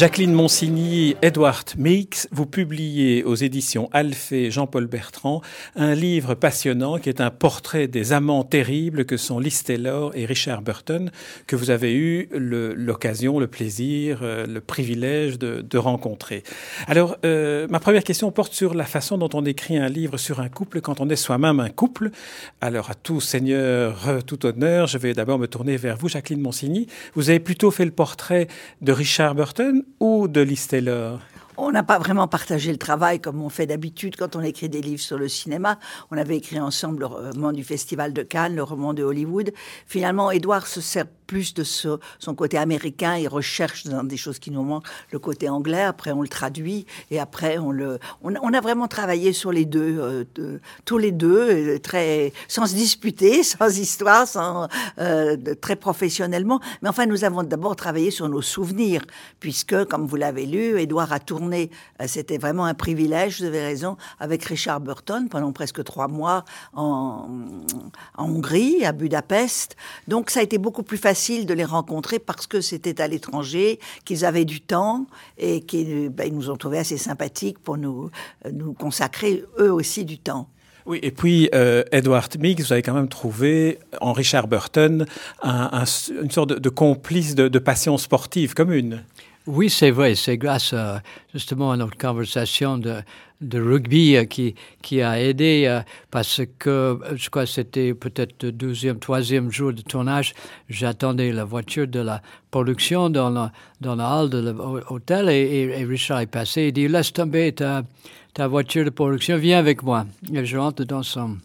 Jacqueline Monsigny, Edward Meeks, vous publiez aux éditions Alphée Jean-Paul Bertrand un livre passionnant qui est un portrait des amants terribles que sont Liz Taylor et Richard Burton, que vous avez eu l'occasion, le, plaisir, euh, le privilège de, rencontrer. Alors, euh, ma première question porte sur la façon dont on écrit un livre sur un couple quand on est soi-même un couple. Alors, à tout seigneur, tout honneur, je vais d'abord me tourner vers vous, Jacqueline Monsigny. Vous avez plutôt fait le portrait de Richard Burton ou de Liz on n'a pas vraiment partagé le travail comme on fait d'habitude quand on écrit des livres sur le cinéma. On avait écrit ensemble le roman du Festival de Cannes, le roman de Hollywood. Finalement, Edouard se sert plus de son côté américain. Il recherche dans des choses qui nous manquent le côté anglais. Après, on le traduit et après, on le. On, a vraiment travaillé sur les deux, euh, tous les deux, euh, très sans se disputer, sans histoire, sans euh, très professionnellement. Mais enfin, nous avons d'abord travaillé sur nos souvenirs, puisque, comme vous l'avez lu, Édouard a tourné. C'était vraiment un privilège. Vous avez raison, avec Richard Burton pendant presque trois mois en, en Hongrie, à Budapest. Donc, ça a été beaucoup plus facile de les rencontrer parce que c'était à l'étranger, qu'ils avaient du temps et qu'ils ben, nous ont trouvé assez sympathiques pour nous, nous consacrer eux aussi du temps. Oui, et puis euh, Edward Meeks, vous avez quand même trouvé en Richard Burton une sorte de, complice de passion sportive commune. Oui, c'est vrai. C'est grâce justement à notre conversation de, rugby euh, qui, a aidé euh, parce que je crois que c'était peut-être le deuxième, troisième jour de tournage. J'attendais la voiture de la production dans la, dans la halle de l'hôtel et, et, Richard est passé. Il dit Laisse tomber ta, ta voiture de production, viens avec moi. Et je rentre dans son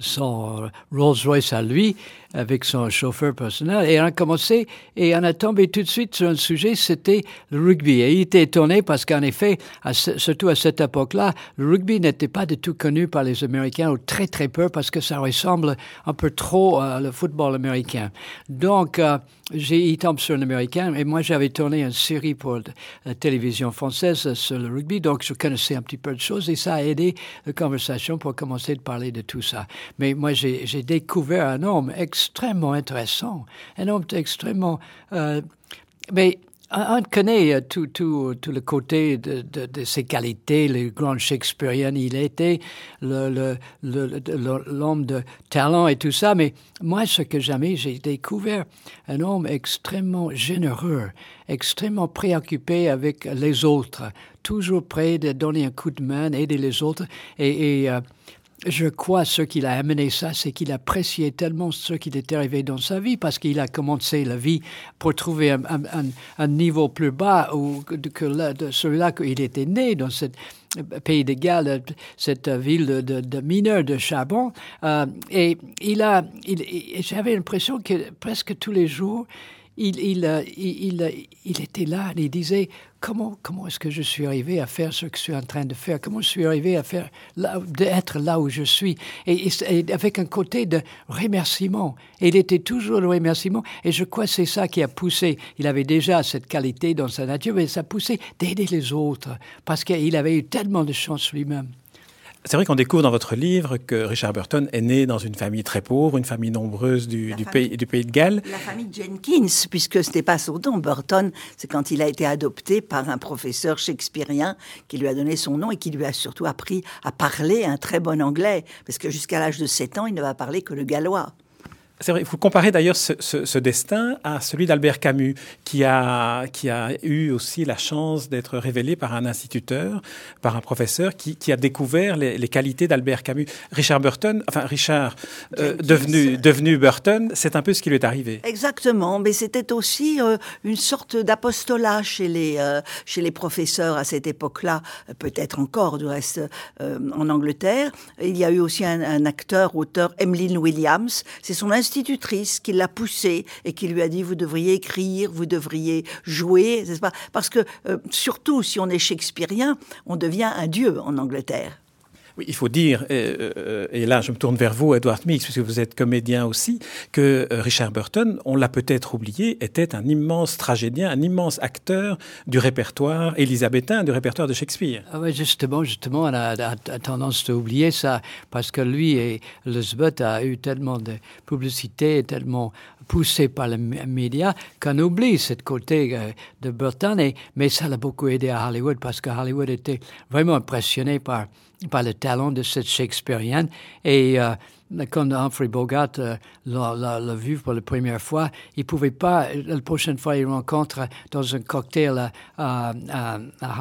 son euh, Rolls-Royce à lui, avec son chauffeur personnel, et on a commencé, et on a tombé tout de suite sur un sujet, c'était le rugby. Et il était étonné parce qu'en effet, surtout à cette époque-là, le rugby n'était pas du tout connu par les Américains, ou très très peu, parce que ça ressemble un peu trop au football américain. Donc, euh, j'ai, il tombe sur l'américain, et moi j'avais tourné une série pour la télévision française sur le rugby, donc je connaissais un petit peu de choses, et ça a aidé la conversation pour commencer de parler de tout ça. Mais moi, j'ai découvert un homme extrêmement intéressant, un homme extrêmement... Euh, mais on connaît tout, tout, tout le côté de, ses qualités, le grand Shakespearean il était, l'homme de talent et tout ça, mais moi, ce que jamais j'ai découvert, un homme extrêmement généreux, extrêmement préoccupé avec les autres, toujours prêt de donner un coup de main, aider les autres, et euh, je crois ce qu'il a amené ça, c'est qu'il appréciait tellement ce qui était arrivé dans sa vie parce qu'il a commencé la vie pour trouver un, un, un niveau plus bas que de celui-là qu'il était né dans ce pays de Galles, cette ville de, de, mineurs de charbon. Euh, et il a, j'avais l'impression que presque tous les jours, il, il, était là, il disait comment, comment est-ce que je suis arrivé à faire ce que je suis en train de faire? Comment je suis arrivé à faire, d'être là où je suis? Et, avec un côté de remerciement. Et il était toujours le remerciement. Et je crois que c'est ça qui a poussé. Il avait déjà cette qualité dans sa nature, mais ça a poussé d'aider les autres parce qu'il avait eu tellement de chance lui-même. C'est vrai qu'on découvre dans votre livre que Richard Burton est né dans une famille très pauvre, une famille nombreuse du, pays, du pays de Galles. La famille Jenkins, puisque ce n'était pas son nom. Burton, c'est quand il a été adopté par un professeur shakespearien qui lui a donné son nom et qui lui a surtout appris à parler un très bon anglais. Parce que jusqu'à l'âge de 7 ans, il ne va parler que le gallois. C'est vrai, vous comparez d'ailleurs ce, destin à celui d'Albert Camus, qui a, qui a eu aussi la chance d'être révélé par un instituteur, par un professeur, qui, a découvert les, qualités d'Albert Camus. Richard Burton, enfin Richard, euh, devenu, devenu Burton, c'est un peu ce qui lui est arrivé. Exactement, mais c'était aussi euh, une sorte d'apostolat chez, les euh, chez les professeurs à cette époque-là, peut-être encore du reste en Angleterre. Il y a eu aussi un, un acteur, auteur, Emmeline Williams, c'est son instituteur institutrice qui l'a poussé et qui lui a dit vous devriez écrire, vous devriez jouer, pas? Parce que euh, surtout si on est shakespearien, on devient un dieu en Angleterre. Oui, il faut dire, euh, et, là je me tourne vers vous, Edward Mix, puisque vous êtes comédien aussi, que euh, Richard Burton, on l'a peut-être oublié, était un immense tragédien, un immense acteur du répertoire élisabétain, du répertoire de Shakespeare. Ah oui, justement, justement, on a, tendance à oublier ça, parce que lui et Elizabeth a eu tellement de publicité, tellement poussé par les médias qu'on oublie ce côté euh, de Burton. Et, mais ça l'a beaucoup aidé à Hollywood parce que Hollywood était vraiment impressionné par, par le talent de cette Shakespearean. Et euh, quand Humphrey Bogart euh, l'a vu pour la première fois, il pouvait pas, la prochaine fois il rencontre dans un cocktail à,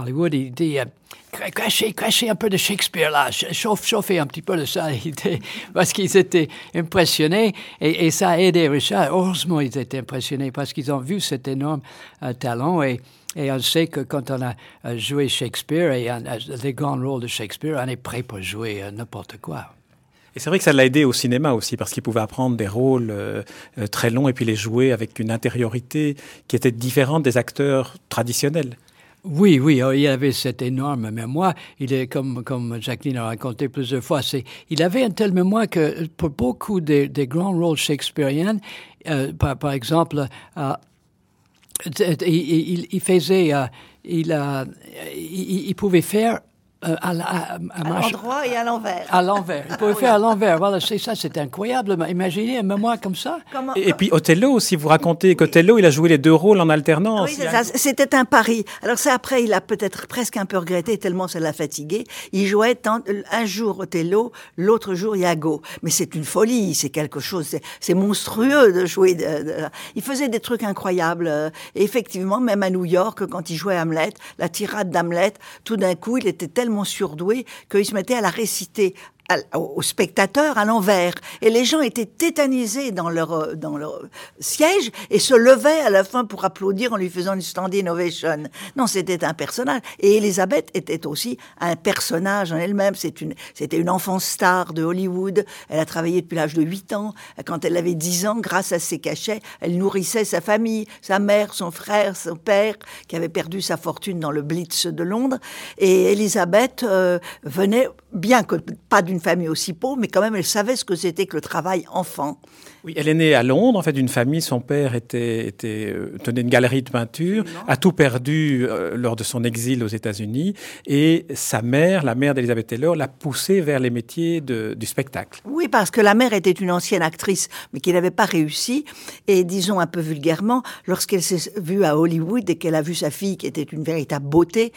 Hollywood, il dit euh, crachez, crachez un peu de Shakespeare là, chauffe, chauffez un petit peu de ça, parce qu'ils étaient impressionnés et, et, ça a aidé Richard. Heureusement, ils étaient impressionnés parce qu'ils ont vu cet énorme euh, talent et et on sait que quand on a joué Shakespeare et les grands rôles de Shakespeare, on est prêt pour jouer n'importe quoi. Et c'est vrai que ça l'a aidé au cinéma aussi, parce qu'il pouvait apprendre des rôles euh, euh, très longs et puis les jouer avec une intériorité qui était différente des acteurs traditionnels. Oui, oui, oh, il avait cette énorme mémoire. Il est comme comme Jacqueline a raconté plusieurs fois. C'est, il avait une telle mémoire que pour beaucoup des, des grands rôles shakespeariens, euh, par, par, exemple, il, il, faisait, il, il, pouvait faire euh, à, l'endroit et à l'envers. À l'envers. Il pouvait faire à l'envers. Voilà, c'est ça, c'est incroyable. Imaginez un mémoire comme ça. Et, puis Othello, si vous racontez qu'Othello, il a joué les deux rôles en alternance. Oui, c'était un pari. Alors c'est après, il a peut-être presque un peu regretté tellement ça l'a fatigué. Il jouait un jour Othello, l'autre jour Iago. Mais c'est une folie, c'est quelque chose, c'est monstrueux de jouer. Il faisait des trucs incroyables. Et effectivement, même à New York, quand il jouait Hamlet, la tirade d'Hamlet, tout d'un coup, il était tellement surdoué qu'il se mettait à la réciter aux spectateurs à l'envers. Et les gens étaient tétanisés dans leur, euh, dans leur siège et se levaient à la fin pour applaudir en lui faisant une standing ovation. Non, c'était un personnage. Et Elisabeth était aussi un personnage en elle-même. C'est une, c'était une enfant star de Hollywood. Elle a travaillé depuis l'âge de 8 ans. Quand elle avait 10 ans, grâce à ses cachets, elle nourrissait sa famille, sa mère, son frère, son père, qui avait perdu sa fortune dans le Blitz de Londres. Et Elisabeth euh, venait, bien que pas d'une famille aussi pauvre, mais quand même, elle savait ce que c'était que le travail enfant. Oui, elle est née à Londres, en fait, d'une famille. Son père était, était euh, tenait une galerie de peinture, a tout perdu euh, lors de son exil aux États-Unis, et sa mère, la mère d'Elizabeth Taylor, l'a poussée vers les métiers de, du spectacle. Oui, parce que la mère était une ancienne actrice, mais qui n'avait pas réussi. Et disons un peu vulgairement, lorsqu'elle s'est vue à Hollywood et qu'elle a vu sa fille, qui était une véritable beauté,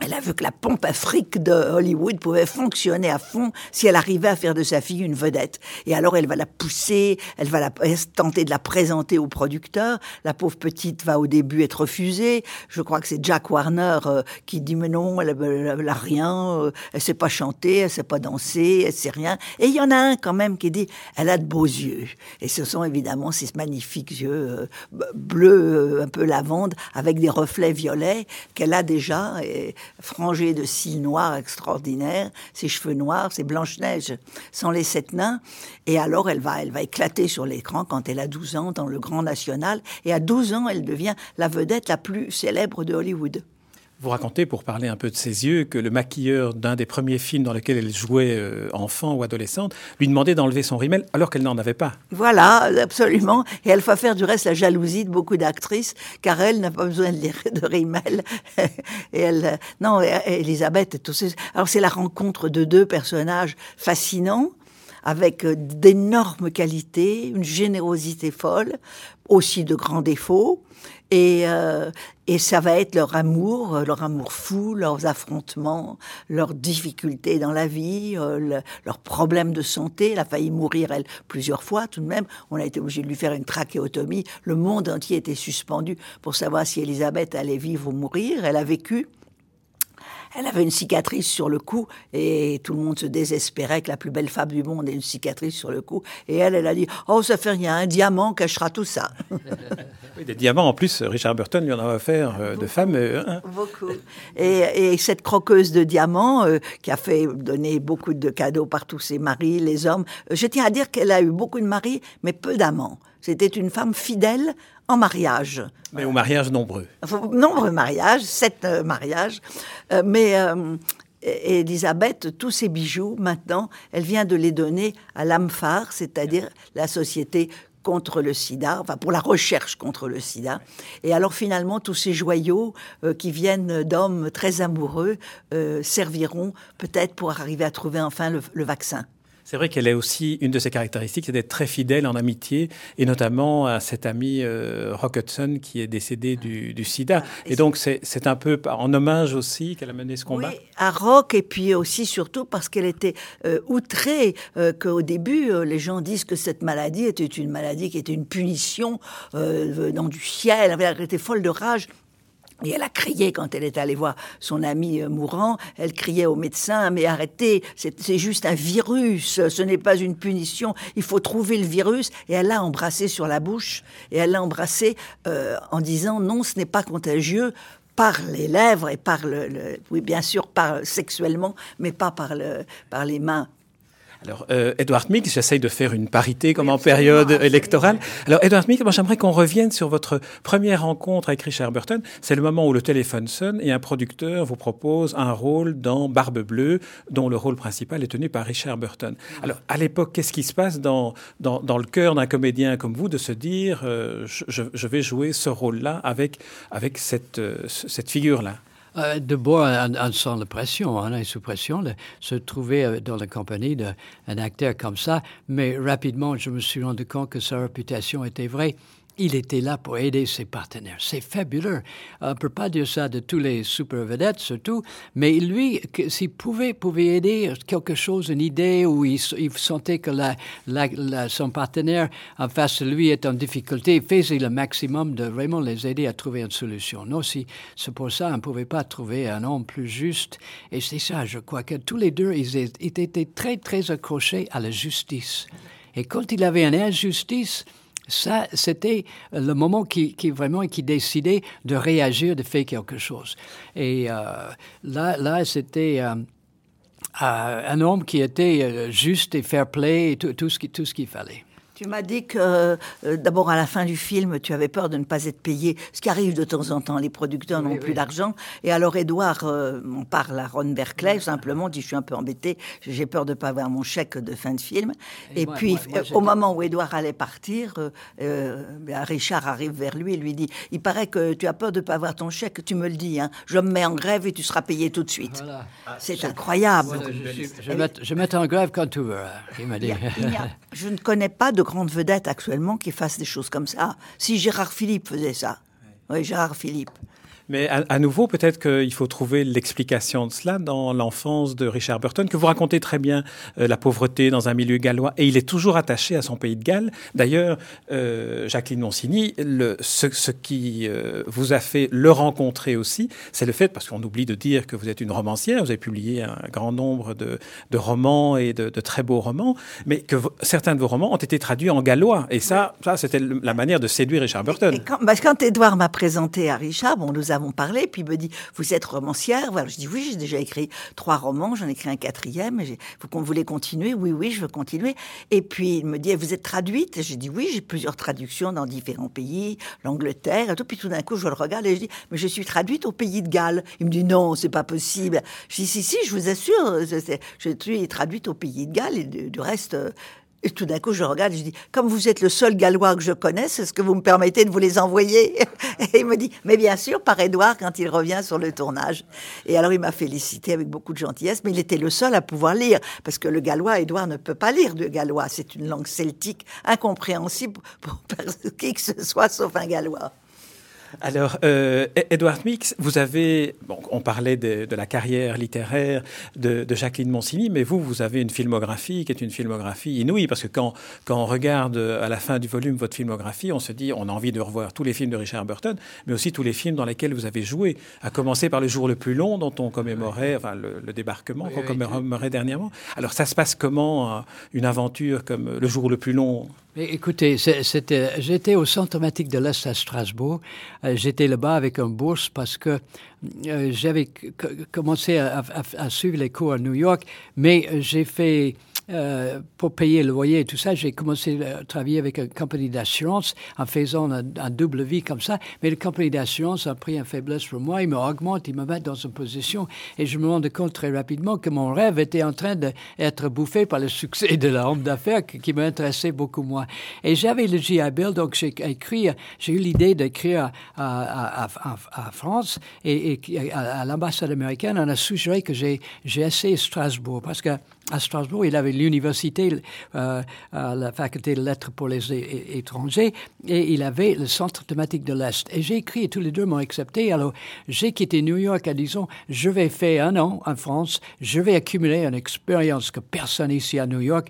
elle a vu que la pompe afrique de Hollywood pouvait fonctionner à fond si elle arrivait à faire de sa fille une vedette. Et alors elle va la pousser, elle va la, tenter de la présenter au producteur. La pauvre petite va au début être refusée. Je crois que c'est Jack Warner euh, qui dit mais non, elle, elle, a rien, euh, elle sait pas chanter, elle sait pas danser, elle sait rien. Et il y en a un quand même qui dit elle a de beaux yeux. Et ce sont évidemment ces magnifiques yeux euh, bleus, un peu lavande, avec des reflets violets qu'elle a déjà. Frangée de cils noirs extraordinaires, ses cheveux noirs, ses Blanche-Neige sans les sept nains. Et alors, elle va, elle va éclater sur l'écran quand elle a 12 ans dans le Grand National. Et à 12 ans, elle devient la vedette la plus célèbre de Hollywood. Vous racontez, pour parler un peu de ses yeux, que le maquilleur d'un des premiers films dans lesquels elle jouait euh, enfant ou adolescente lui demandait d'enlever son rimel alors qu'elle n'en avait pas. Voilà, absolument. Et elle va faire du reste la jalousie de beaucoup d'actrices, car elle n'a pas besoin de, de rimel. et elle, euh, non, Elisabeth et tous Alors c'est la rencontre de deux personnages fascinants avec euh, d'énormes qualités, une générosité folle, aussi de grands défauts. Et, euh, et ça va être leur amour, euh, leur amour fou, leurs affrontements, leurs difficultés dans la vie, euh, leurs problèmes de santé. Elle a failli mourir, elle, plusieurs fois tout de même. On a été obligé de lui faire une trachéotomie. Le monde entier était suspendu pour savoir si Elisabeth allait vivre ou mourir. Elle a vécu. Elle avait une cicatrice sur le cou et tout le monde se désespérait que la plus belle femme du monde ait une cicatrice sur le cou. Et elle, elle a dit Oh, ça fait rien, un diamant cachera tout ça. oui, des diamants en plus, Richard Burton lui en a offert euh, de fameux. Hein. Beaucoup. Et, cette croqueuse de diamants euh, qui a fait donner beaucoup de cadeaux par tous ses maris, les hommes, je tiens à dire qu'elle a eu beaucoup de maris, mais peu d'amants. C'était une femme fidèle en mariage. Mais au mariage nombreux. nombreux mariages, sept euh, mariages. Euh, mais euh, Elisabeth, tous ses bijoux, maintenant, elle vient de les donner à l'AMFAR, c'est-à-dire la société contre le sida, enfin pour la recherche contre le sida. Et alors finalement, tous ces joyaux qui viennent d'hommes très amoureux serviront peut-être pour arriver à trouver enfin le vaccin. C'est vrai qu'elle est aussi, une de ses caractéristiques, c'est d'être très fidèle en amitié, et notamment à cet ami euh, Rock Hudson qui est décédé du, sida. Ah, et, donc, c'est un peu en hommage aussi qu'elle a mené ce combat. Oui, à Rock, et puis aussi surtout parce qu'elle était euh, outrée euh, qu'au début, les gens disent que cette maladie était une maladie qui était une punition venant du ciel. Elle était folle de rage et elle a crié quand elle est allée voir son ami euh, mourant, elle criait au médecin, mais arrêtez, c'est juste un virus, ce n'est pas une punition, il faut trouver le virus. Et elle l'a embrassé sur la bouche, et elle l'a embrassé euh, en disant non, ce n'est pas contagieux par les lèvres et par le, oui bien sûr par sexuellement mais pas par le par les mains alors, euh, Edward Meek, j'essaye de faire une parité comme en période électorale. Alors, Edward Meek, moi, j'aimerais qu'on revienne sur votre première rencontre avec Richard Burton. C'est le moment où le téléphone sonne et un producteur vous propose un rôle dans Barbe Bleue, dont le rôle principal est tenu par Richard Burton. Alors, à l'époque, qu'est-ce qui se passe dans, dans, dans le cœur d'un comédien comme vous de se dire, euh, je, je, vais jouer ce rôle-là avec, avec cette, euh, cette figure-là? Euh, de boire en, sans pression, hein, sous pression, de se trouver euh, dans la compagnie d'un acteur comme ça. Mais rapidement, je me suis rendu compte que sa réputation était vraie il était là pour aider ses partenaires. C'est fabuleux. On ne peut pas dire ça de tous les super vedettes, surtout, mais lui, s'il pouvait, pouvait aider quelque chose, une idée, où il, sentait que la, son partenaire en face de lui est en difficulté, il faisait le maximum de vraiment les aider à trouver une solution. Non, si, c'est pour ça qu'on ne pouvait pas trouver un homme plus juste. Et c'est ça, je crois que tous les deux, ils étaient très, très accrochés à la justice. Et quand il avait une injustice, ça, c'était le moment qui, qui, vraiment qui décidait de réagir, de faire quelque chose. Et euh, là, là, c'était euh, euh, un homme qui était juste et fair play, et tout, tout ce qu'il fallait. Tu m'as dit que euh, d'abord à la fin du film, tu avais peur de ne pas être payé, ce qui arrive de temps en temps. Les producteurs n'ont plus d'argent. Et alors Edouard, euh, on parle à Ron Berkeley, simplement dit je suis un peu embêté, j'ai peur de ne pas avoir mon chèque de fin de film. Et, puis au moment où Edouard allait partir, euh, ben, Richard arrive vers lui et lui dit il paraît que tu as peur de ne pas avoir ton chèque, tu me le dis, hein. je me mets en grève et tu seras payé tout de suite. C'est incroyable. je, je, mets, en grève quand tu veux. Hein, il m'a dit. je ne connais pas de grande vedette actuellement qui fasse des choses comme ça. Si Gérard Philippe faisait ça. Oui, Gérard Philippe. Mais à, nouveau, peut-être qu'il faut trouver l'explication de cela dans l'enfance de Richard Burton, que vous racontez très bien euh, la pauvreté dans un milieu gallois, et il est toujours attaché à son pays de Galles. D'ailleurs, euh, Jacqueline Monsigny, le, ce, ce qui euh, vous a fait le rencontrer aussi, c'est le fait, parce qu'on oublie de dire que vous êtes une romancière, vous avez publié un grand nombre de, de romans et de, de, très beaux romans, mais que certains de vos romans ont été traduits en gallois, et ça, ça c'était la manière de séduire Richard Burton. Et quand, parce quand Edouard m'a présenté à Richard, bon, nous avons parlé, puis il me dit, vous êtes romancière? Voilà, je dis, oui, j'ai déjà écrit trois romans, j'en ai écrit un quatrième, vous qu'on voulait continuer? Oui, oui, je veux continuer. Et puis il me dit, vous êtes traduite? J'ai dit, oui, j'ai plusieurs traductions dans différents pays, l'Angleterre et tout. Puis tout d'un coup, je le regarde et je dis, mais je suis traduite au pays de Galles. Il me dit, non, c'est pas possible. Je dis, si, si, je vous assure, je suis traduite au pays de Galles et du reste, et tout d'un coup, je regarde je dis, comme vous êtes le seul gallois que je connaisse, est-ce que vous me permettez de vous les envoyer Et il me dit, mais bien sûr, par Édouard quand il revient sur le tournage. Et alors, il m'a félicité avec beaucoup de gentillesse, mais il était le seul à pouvoir lire, parce que le gallois, Édouard ne peut pas lire de gallois. C'est une langue celtique incompréhensible pour qui que ce soit, sauf un gallois. Alors, euh, Edward Mix, vous avez, bon, on parlait de, de la carrière littéraire de, de, Jacqueline Monsigny, mais vous, vous avez une filmographie qui est une filmographie inouïe, parce que quand, quand on regarde à la fin du volume votre filmographie, on se dit, on a envie de revoir tous les films de Richard Burton, mais aussi tous les films dans lesquels vous avez joué, à commencer par Le jour le plus long, dont on commémorait, enfin, le, le débarquement qu'on commémorait dernièrement. Alors, ça se passe comment, une aventure comme Le jour le plus long Écoutez, j'étais au centre dramatique de l'Est à Strasbourg. Euh, j'étais là-bas avec un bourse parce que euh, j'avais commencé à, suivre les cours à New York, mais euh, j'ai fait euh, pour payer le loyer et tout ça, j'ai commencé à travailler avec une compagnie d'assurance en faisant un, double vie comme ça. Mais la compagnie d'assurance a pris un faiblesse pour moi. Il me augmente, il me met dans une position. Et je me rends compte très rapidement que mon rêve était en train d'être bouffé par le succès de la homme d'affaires qui, m'intéressait beaucoup moins. Et j'avais le GI Bill, donc j'ai écrit, j'ai eu l'idée d'écrire à, France et, à, l'ambassade américaine. On a suggéré que j'ai essayé Strasbourg parce que à Strasbourg, il avait l'université, euh, la faculté de lettres pour les étrangers, et il avait le centre thématique de l'Est. Et j'ai écrit, et tous les deux m'ont accepté. Alors, j'ai quitté New York en disant, je vais faire un an en France, je vais accumuler une expérience que personne ici à New York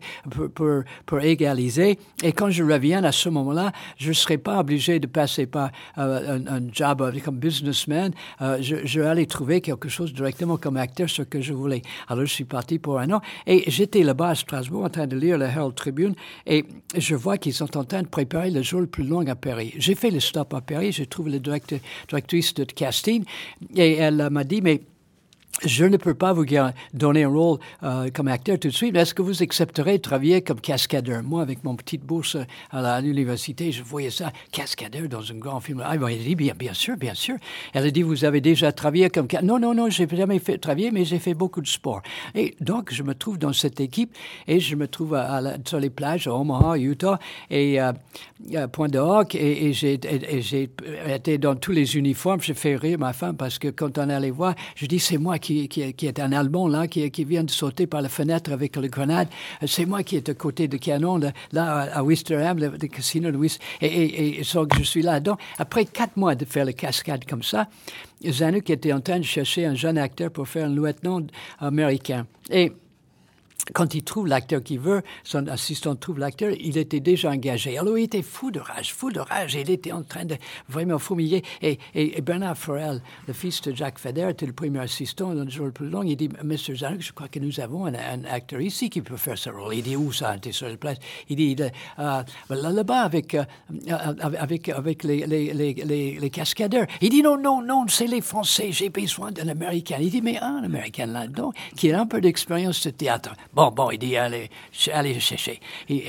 peut, pour égaliser. Et quand je reviens à ce moment-là, je ne serai pas obligé de passer par euh, un, job comme businessman. Euh, je, je, vais aller trouver quelque chose directement comme acteur, ce que je voulais. Alors, je suis parti pour un an. Et j'étais là-bas Strasbourg en train de lire le Herald Tribune et je vois qu'ils sont en train de préparer le jour le plus long à Paris. J'ai fait le stop à Paris, j'ai trouvé le directrice de casting et elle m'a dit, mais je ne peux pas vous donner un rôle euh, comme acteur tout de suite, mais est-ce que vous accepterez de travailler comme cascadeur? Moi, avec mon petite bourse à l'université, je voyais ça, cascadeur dans un grand film. Ah, elle a dit, bien, bien sûr, bien sûr. Elle a dit, vous avez déjà travaillé comme... Non, non, non, j'ai jamais fait travailler, mais j'ai fait beaucoup de sport. Et donc, je me trouve dans cette équipe et je me trouve à, sur les plages à Omaha, Utah, et euh, à Point de Hawk, et, et j'ai été dans tous les uniformes. J'ai fait rire ma femme parce que quand on allait voir, je dis, c'est moi qui qui, est un Allemand, là, qui, vient de sauter par la fenêtre avec le grenade. C'est moi qui est à côté de canon, là, à Wisterham, le, casino de Wister. Et, et, je suis là-dedans. Après quatre mois de faire la cascade comme ça, Zanuck était en train de chercher un jeune acteur pour faire un lieutenant américain. Et quand il trouve l'acteur qu'il veut, son assistant trouve l'acteur, il était déjà engagé. Alors il était fou de rage, fou de rage. Il était en train de vraiment fourmiller. Et, et, Bernard Forel, le fils de Jacques Feder, était le premier assistant dans le jour le plus long. Il dit, Monsieur Zanuck, je crois que nous avons un, acteur ici qui peut faire ce rôle. Il dit, où ça, était sur la place? Il dit, euh, là-bas avec, euh, avec, avec les, les, cascadeurs. Il dit, non, non, non, c'est les Français, j'ai besoin d'un Américain. Il dit, mais un Américain là-dedans qui a un peu d'expérience de théâtre. Bon, bon, il dit, allez, allez chercher. Il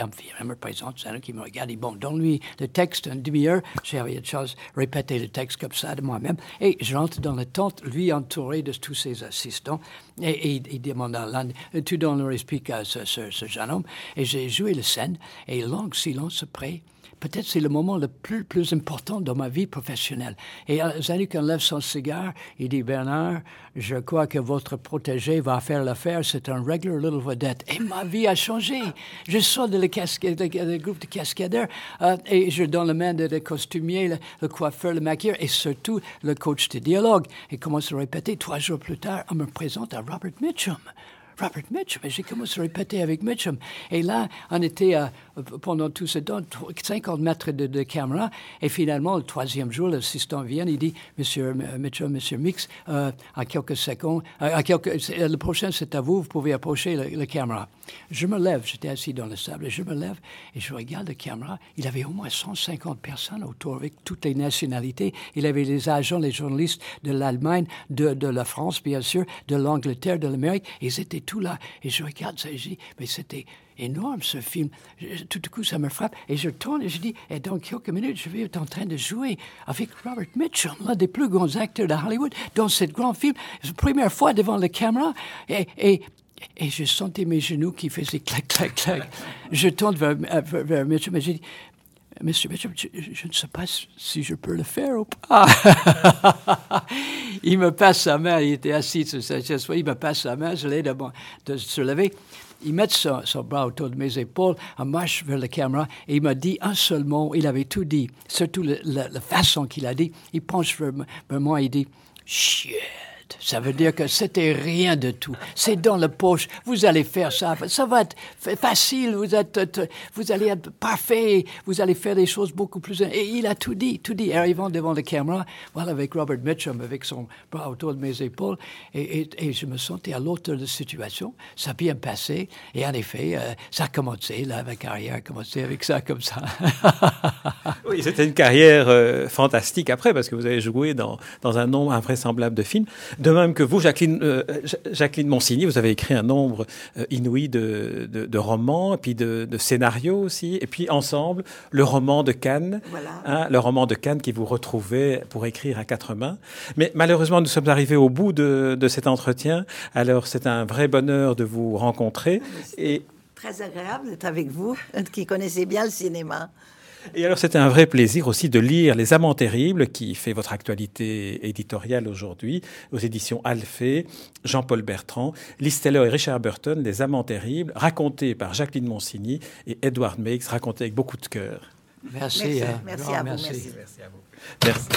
présente, c'est un qui me regarde, il dit, bon, donne-lui le texte, une demi-heure. Envie de chose, répéter le texte comme ça de moi-même. Et je rentre dans la tente, lui entouré de tous ses assistants. Et, il demande à l'un, tu donnes le explique à ce, jeune homme. Et j'ai joué la scène, et long silence après peut-être c'est le moment le plus, plus important dans ma vie professionnelle. Et Zanuck enlève son cigare, il dit, Bernard, je crois que votre protégé va faire l'affaire, c'est un regular little Et ma vie a changé. Je sors de le, groupe de cascadeurs euh, et je donne la main de, de costumier, le, le, coiffeur, le maquilleur et surtout le coach de dialogue. Et commence à répéter? Trois jours plus tard, on me présente à Robert Mitchum. Robert Mitchum. Et j'ai commencé à répéter avec Mitchum. Et là, on était euh, pendant tout ce temps 50 mètres de, caméra. Et finalement, le troisième jour, l'assistant vient, il dit, Monsieur Mitchum, Monsieur Mix, euh, à quelques secondes, euh, le prochain c'est à vous, vous pouvez approcher la caméra. Je me lève, j'étais assis dans le sable, et je me lève et je regarde la caméra. Il avait au moins 150 personnes autour avec toutes les nationalités. Il avait les agents, les journalistes de l'Allemagne, de, de la France, bien sûr, de l'Angleterre, de l'Amérique. Ils étaient là. Et je regarde ça et je dis, mais c'était énorme ce film. tout à coup, ça me frappe et je tourne et je dis, et dans quelques minutes, je vais être en train de jouer avec Robert Mitchum, l'un des plus grands acteurs de Hollywood, dans ce grand film. Première fois devant la caméra. Et, je sentais mes genoux qui faisaient clac, clac, clac. Je tourne vers, vers, Mitchum et je dis, Monsieur Mitchum, je, ne sais pas si je peux le faire ou pas. il me passe sa main, il était assis sur sa chaise, il me passe sa main, je l'aide de se lever. Il met son, bras autour de mes épaules, on marche vers la caméra, et il m'a dit un seul mot, il avait tout dit, surtout la, façon qu'il a dit. Il penche vers, moi et dit, Ça veut dire que c'était rien de tout. C'est dans la poche. Vous allez faire ça. Ça va être facile. Vous êtes, vous allez être parfait. Vous allez faire des choses beaucoup plus. Et il a tout dit, tout dit. Arrivant devant la caméra, voilà, avec Robert Mitchum, avec son bras autour de mes épaules. Et, et, je me sentais à l'autre de la situation. Ça a bien passé. Et en effet, euh, ça a commencé, là, ma carrière a commencé avec ça, comme ça. oui, c'était une carrière euh, fantastique après, parce que vous avez joué dans, dans un nombre invraisemblable de films. De même que vous, Jacqueline, euh, Jacqueline Monsigny, vous avez écrit un nombre euh, inouï de, de, romans, et puis de, de, scénarios aussi, et puis ensemble, le roman de Cannes, hein, le roman de Cannes qui vous retrouvait pour écrire à quatre mains. Mais malheureusement, nous sommes arrivés au bout de, de cet entretien. Alors, c'est un vrai bonheur de vous rencontrer. Et très agréable d'être avec vous, qui connaissez bien le cinéma. Et alors, c'était un vrai plaisir aussi de lire Les Amants terribles, qui fait votre actualité éditoriale aujourd'hui, aux éditions Alphée, Jean-Paul Bertrand, Liz Taylor et Richard Burton, Les Amants terribles, racontés par Jacqueline Monsigny et Edward Makes, racontés avec beaucoup de cœur. Merci. Merci, merci, à, vous, merci. merci à vous. Merci.